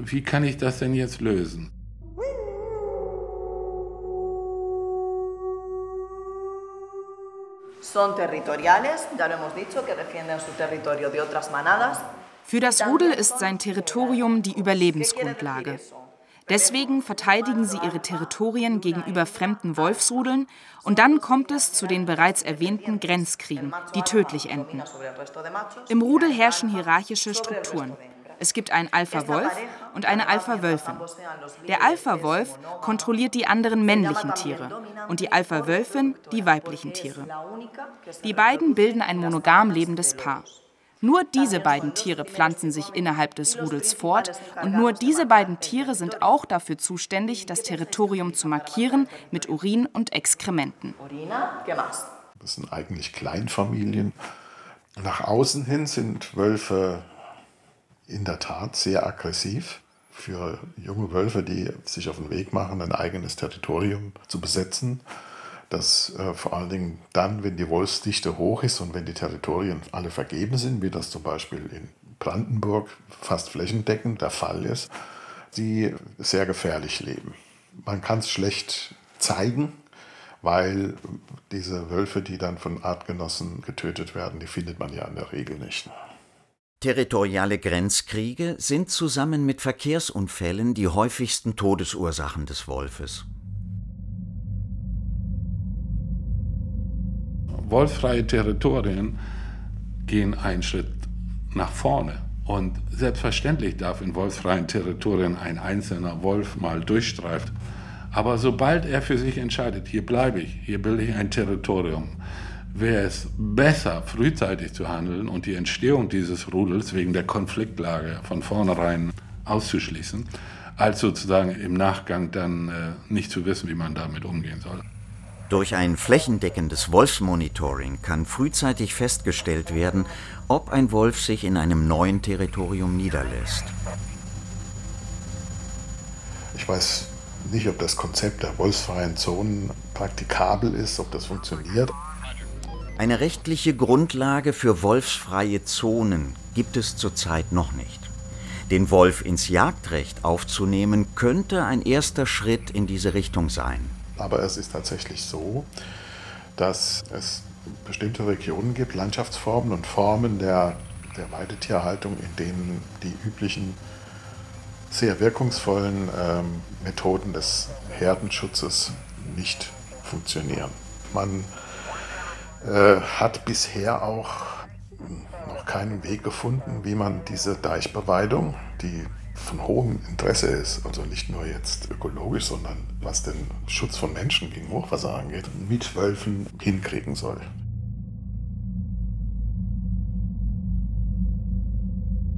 [SPEAKER 9] Wie kann ich das denn jetzt lösen?
[SPEAKER 8] Son territoriales, ya lo hemos dicho, que defienden su territorio de otras manadas.
[SPEAKER 10] Für das Rudel ist sein Territorium die Überlebensgrundlage. Deswegen verteidigen sie ihre Territorien gegenüber fremden Wolfsrudeln und dann kommt es zu den bereits erwähnten Grenzkriegen, die tödlich enden. Im Rudel herrschen hierarchische Strukturen. Es gibt einen Alpha-Wolf und eine Alpha-Wölfin. Der Alpha-Wolf kontrolliert die anderen männlichen Tiere und die Alpha-Wölfin die weiblichen Tiere. Die beiden bilden ein monogam lebendes Paar. Nur diese beiden Tiere pflanzen sich innerhalb des Rudels fort und nur diese beiden Tiere sind auch dafür zuständig, das Territorium zu markieren mit Urin und Exkrementen.
[SPEAKER 16] Das sind eigentlich Kleinfamilien. Nach außen hin sind Wölfe in der Tat sehr aggressiv für junge Wölfe, die sich auf den Weg machen, ein eigenes Territorium zu besetzen. Das äh, vor allen Dingen dann, wenn die Wolfsdichte hoch ist und wenn die Territorien alle vergeben sind, wie das zum Beispiel in Brandenburg fast flächendeckend der Fall ist, die sehr gefährlich leben. Man kann es schlecht zeigen, weil diese Wölfe, die dann von Artgenossen getötet werden, die findet man ja in der Regel nicht.
[SPEAKER 11] Territoriale Grenzkriege sind zusammen mit Verkehrsunfällen die häufigsten Todesursachen des Wolfes.
[SPEAKER 9] Wolffreie Territorien gehen einen Schritt nach vorne. Und selbstverständlich darf in wolfsfreien Territorien ein einzelner Wolf mal durchstreifen. Aber sobald er für sich entscheidet, hier bleibe ich, hier bilde ich ein Territorium, wäre es besser, frühzeitig zu handeln und die Entstehung dieses Rudels wegen der Konfliktlage von vornherein auszuschließen, als sozusagen im Nachgang dann äh, nicht zu wissen, wie man damit umgehen soll.
[SPEAKER 11] Durch ein flächendeckendes Wolfsmonitoring kann frühzeitig festgestellt werden, ob ein Wolf sich in einem neuen Territorium niederlässt.
[SPEAKER 16] Ich weiß nicht, ob das Konzept der wolfsfreien Zonen praktikabel ist, ob das funktioniert.
[SPEAKER 11] Eine rechtliche Grundlage für wolfsfreie Zonen gibt es zurzeit noch nicht. Den Wolf ins Jagdrecht aufzunehmen, könnte ein erster Schritt in diese Richtung sein.
[SPEAKER 16] Aber es ist tatsächlich so, dass es bestimmte Regionen gibt, Landschaftsformen und Formen der, der Weidetierhaltung, in denen die üblichen sehr wirkungsvollen ähm, Methoden des Herdenschutzes nicht funktionieren. Man äh, hat bisher auch noch keinen Weg gefunden, wie man diese Deichbeweidung, die von hohem Interesse ist, also nicht nur jetzt ökologisch, sondern was den Schutz von Menschen gegen Hochwasser angeht, mit Wölfen hinkriegen soll.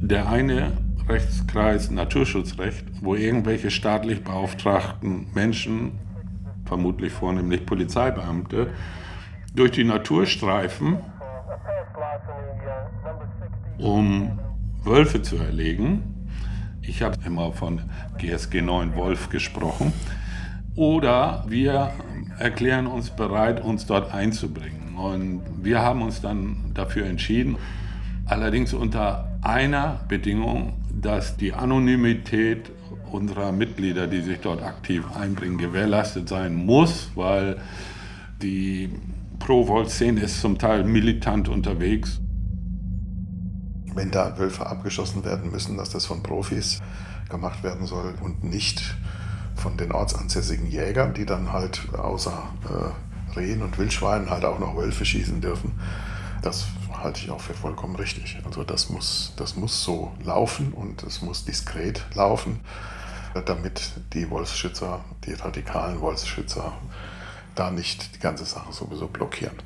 [SPEAKER 9] Der eine Rechtskreis Naturschutzrecht, wo irgendwelche staatlich beauftragten Menschen, vermutlich vornehmlich Polizeibeamte, durch die Natur streifen, um Wölfe zu erlegen. Ich habe immer von GSG 9 Wolf gesprochen. Oder wir erklären uns bereit, uns dort einzubringen. Und wir haben uns dann dafür entschieden, allerdings unter einer Bedingung, dass die Anonymität unserer Mitglieder, die sich dort aktiv einbringen, gewährleistet sein muss, weil die Pro-Volt-Szene ist zum Teil militant unterwegs.
[SPEAKER 16] Wenn da Wölfe abgeschossen werden müssen, dass das von Profis gemacht werden soll und nicht von den ortsansässigen Jägern, die dann halt außer äh, Rehen und Wildschweinen halt auch noch Wölfe schießen dürfen. Das halte ich auch für vollkommen richtig. Also das muss, das muss so laufen und es muss diskret laufen, damit die Wolfsschützer, die radikalen Wolfsschützer, da nicht die ganze Sache sowieso blockieren.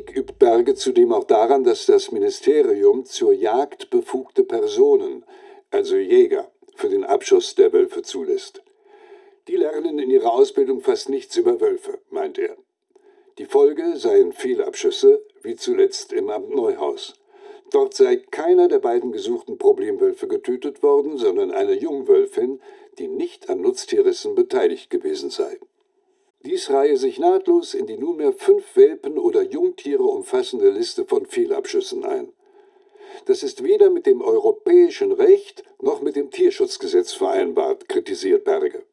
[SPEAKER 14] Kritik übt Berge zudem auch daran, dass das Ministerium zur Jagd befugte Personen, also Jäger, für den Abschuss der Wölfe zulässt. Die lernen in ihrer Ausbildung fast nichts über Wölfe, meint er. Die Folge seien Fehlabschüsse, wie zuletzt im Amt Neuhaus. Dort sei keiner der beiden gesuchten Problemwölfe getötet worden, sondern eine Jungwölfin, die nicht an Nutztierrissen beteiligt gewesen sei. Dies reihe sich nahtlos in die nunmehr fünf Welpen oder Jungtiere umfassende Liste von Fehlabschüssen ein. Das ist weder mit dem europäischen Recht noch mit dem Tierschutzgesetz vereinbart, kritisiert Berge.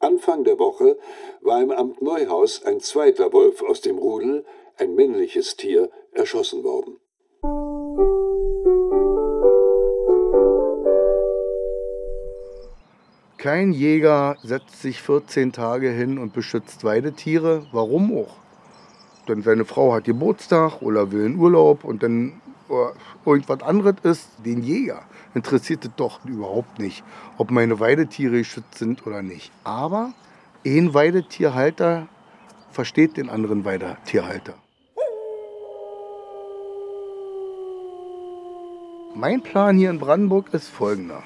[SPEAKER 14] Anfang der Woche war im Amt Neuhaus ein zweiter Wolf aus dem Rudel, ein männliches Tier, erschossen worden.
[SPEAKER 4] Kein Jäger setzt sich 14 Tage hin und beschützt Weidetiere. Warum auch? Denn seine Frau hat Geburtstag oder will in Urlaub und dann irgendwas anderes ist, den Jäger interessiert es doch überhaupt nicht, ob meine Weidetiere geschützt sind oder nicht. Aber ein Weidetierhalter versteht den anderen Weidetierhalter. Mein Plan hier in Brandenburg ist folgender.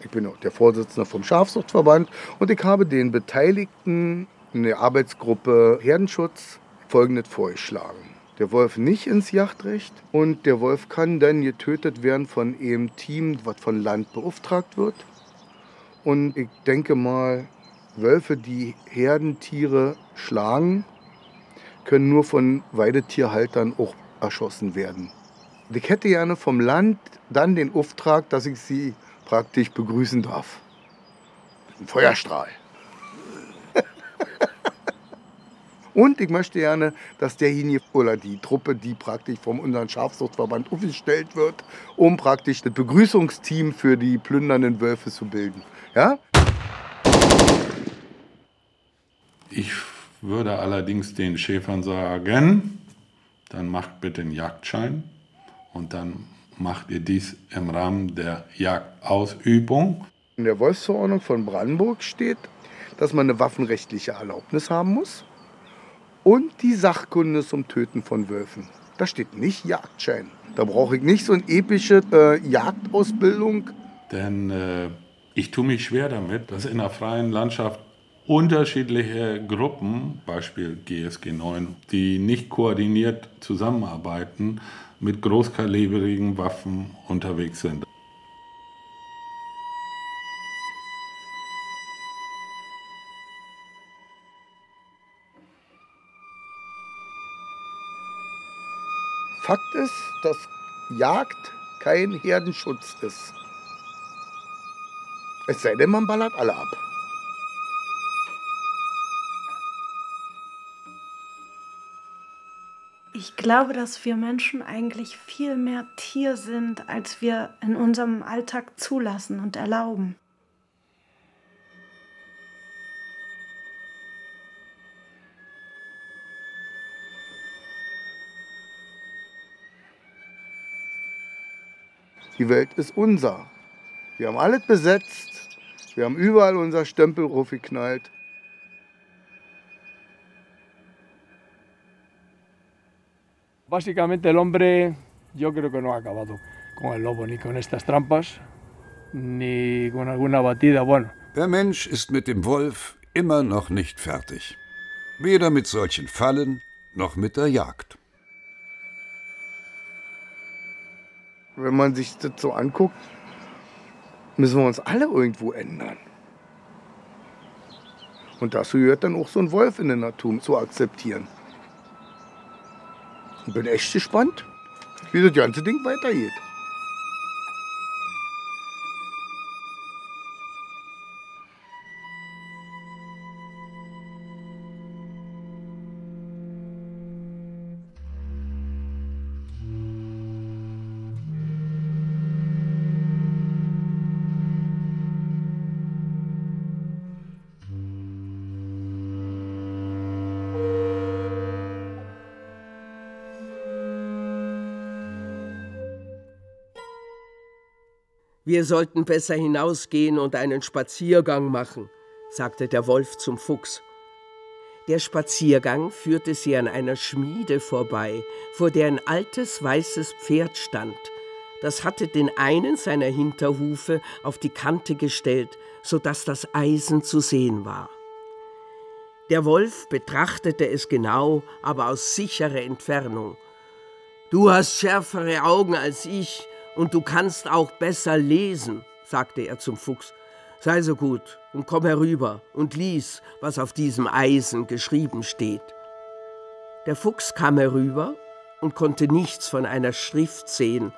[SPEAKER 4] Ich bin auch der Vorsitzende vom Schafsuchtverband und ich habe den Beteiligten in der Arbeitsgruppe Herdenschutz folgendes vorgeschlagen der Wolf nicht ins Jagdrecht und der Wolf kann dann getötet werden von einem Team, was von Land beauftragt wird. Und ich denke mal, Wölfe, die Herdentiere schlagen, können nur von Weidetierhaltern auch erschossen werden. Ich hätte gerne vom Land dann den Auftrag, dass ich sie praktisch begrüßen darf. Ein Feuerstrahl. [laughs] Und ich möchte gerne, dass derjenige oder die Truppe, die praktisch vom unseren Schafsuchtverband aufgestellt wird, um praktisch das Begrüßungsteam für die plündernden Wölfe zu bilden. Ja?
[SPEAKER 9] Ich würde allerdings den Schäfern sagen, dann macht bitte einen Jagdschein und dann macht ihr dies im Rahmen der Jagdausübung.
[SPEAKER 4] In der Wolfsverordnung von Brandenburg steht, dass man eine waffenrechtliche Erlaubnis haben muss und die Sachkunde zum Töten von Wölfen. Da steht nicht Jagdschein. Da brauche ich nicht so eine epische äh, Jagdausbildung.
[SPEAKER 9] Denn äh, ich tue mich schwer damit, dass in der freien Landschaft unterschiedliche Gruppen, Beispiel GSG 9, die nicht koordiniert zusammenarbeiten, mit großkalibrigen Waffen unterwegs sind.
[SPEAKER 4] Fakt ist, dass Jagd kein Herdenschutz ist. Es sei denn, man ballert alle ab.
[SPEAKER 3] Ich glaube, dass wir Menschen eigentlich viel mehr Tier sind, als wir in unserem Alltag zulassen und erlauben.
[SPEAKER 4] Die Welt ist unser. Wir haben alles besetzt. Wir haben überall unser Stempel geknallt.
[SPEAKER 20] Básicamente el hombre yo creo que no ha acabado con el lobo, ni con estas trampas, ni con alguna batida. Bueno.
[SPEAKER 17] Der Mensch ist mit dem Wolf immer noch nicht fertig. Weder mit solchen Fallen noch mit der Jagd.
[SPEAKER 4] Wenn man sich das so anguckt, müssen wir uns alle irgendwo ändern. Und dazu gehört dann auch so ein Wolf in der Natur zu akzeptieren. Ich bin echt gespannt, wie das ganze Ding weitergeht.
[SPEAKER 2] Wir sollten besser hinausgehen und einen Spaziergang machen, sagte der Wolf zum Fuchs. Der Spaziergang führte sie an einer Schmiede vorbei, vor der ein altes weißes Pferd stand. Das hatte den einen seiner Hinterhufe auf die Kante gestellt, so dass das Eisen zu sehen war. Der Wolf betrachtete es genau, aber aus sicherer Entfernung. Du hast schärfere Augen als ich, und du kannst auch besser lesen, sagte er zum Fuchs. Sei so gut und komm herüber und lies, was auf diesem Eisen geschrieben steht. Der Fuchs kam herüber und konnte nichts von einer Schrift sehen.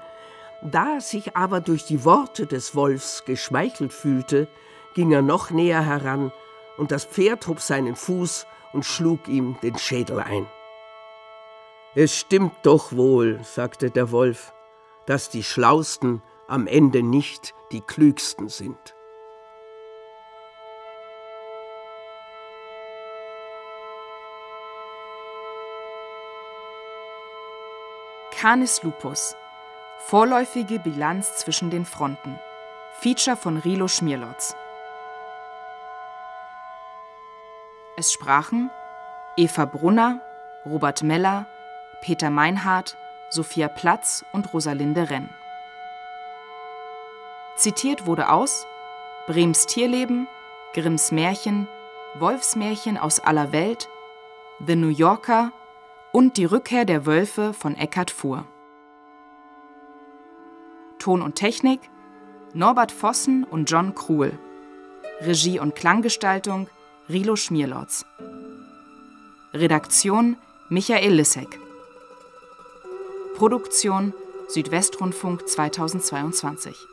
[SPEAKER 2] Da er sich aber durch die Worte des Wolfs geschmeichelt fühlte, ging er noch näher heran, und das Pferd hob seinen Fuß und schlug ihm den Schädel ein. Es stimmt doch wohl, sagte der Wolf, dass die Schlausten am Ende nicht die Klügsten sind.
[SPEAKER 10] Canis lupus. Vorläufige Bilanz zwischen den Fronten. Feature von Rilo Schmierlotz. Es sprachen Eva Brunner, Robert Meller, Peter Meinhardt, Sophia Platz und Rosalinde Renn. Zitiert wurde aus Brems Tierleben, Grimms Märchen, Wolfsmärchen aus aller Welt, The New Yorker und Die Rückkehr der Wölfe von Eckhard Fuhr. Ton und Technik Norbert Vossen und John Kruhl. Regie und Klanggestaltung Rilo Schmierlotz. Redaktion Michael Lissek. Produktion Südwestrundfunk 2022